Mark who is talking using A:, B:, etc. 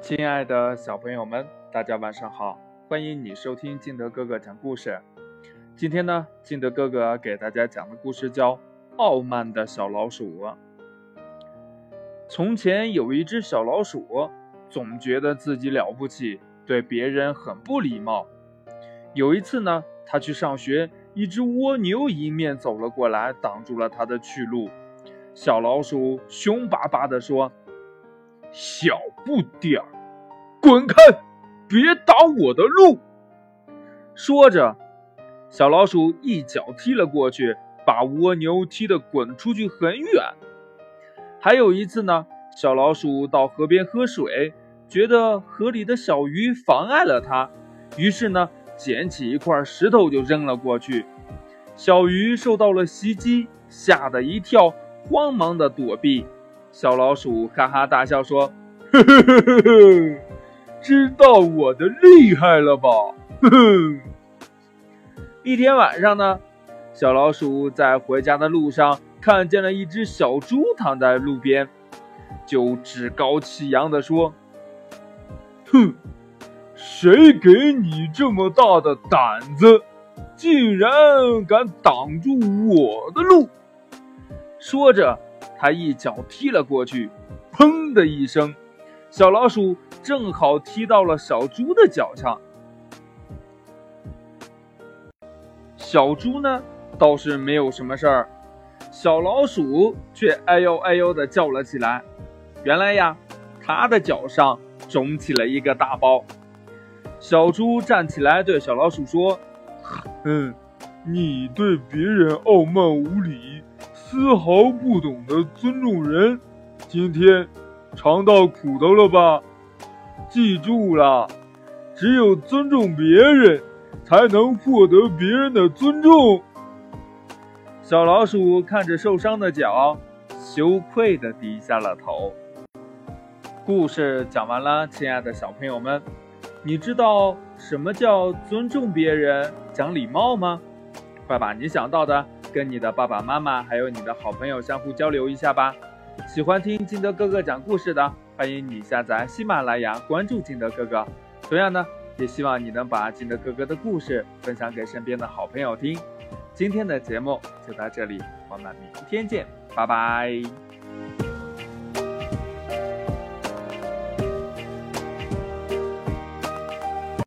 A: 亲爱的小朋友们，大家晚上好！欢迎你收听金德哥哥讲故事。今天呢，金德哥哥给大家讲的故事叫《傲慢的小老鼠》。从前有一只小老鼠，总觉得自己了不起，对别人很不礼貌。有一次呢，他去上学，一只蜗牛迎面走了过来，挡住了他的去路。小老鼠凶巴巴地说。小不点儿，滚开！别挡我的路！说着，小老鼠一脚踢了过去，把蜗牛踢得滚出去很远。还有一次呢，小老鼠到河边喝水，觉得河里的小鱼妨碍了它，于是呢，捡起一块石头就扔了过去。小鱼受到了袭击，吓得一跳，慌忙的躲避。小老鼠哈哈大笑说：“呵呵呵呵呵，知道我的厉害了吧？”呵呵。一天晚上呢，小老鼠在回家的路上看见了一只小猪躺在路边，就趾高气扬地说：“哼，谁给你这么大的胆子，竟然敢挡住我的路？”说着。他一脚踢了过去，砰的一声，小老鼠正好踢到了小猪的脚上。小猪呢倒是没有什么事儿，小老鼠却哎呦哎呦的叫了起来。原来呀，它的脚上肿起了一个大包。小猪站起来对小老鼠说：“嗯，你对别人傲慢无礼。”丝毫不懂得尊重人，今天尝到苦头了吧？记住了，只有尊重别人，才能获得别人的尊重。小老鼠看着受伤的脚，羞愧的低下了头。故事讲完了，亲爱的小朋友们，你知道什么叫尊重别人、讲礼貌吗？快把你想到的。跟你的爸爸妈妈还有你的好朋友相互交流一下吧。喜欢听金德哥哥讲故事的，欢迎你下载喜马拉雅，关注金德哥哥。同样呢，也希望你能把金德哥哥的故事分享给身边的好朋友听。今天的节目就到这里，我们明天见，拜拜。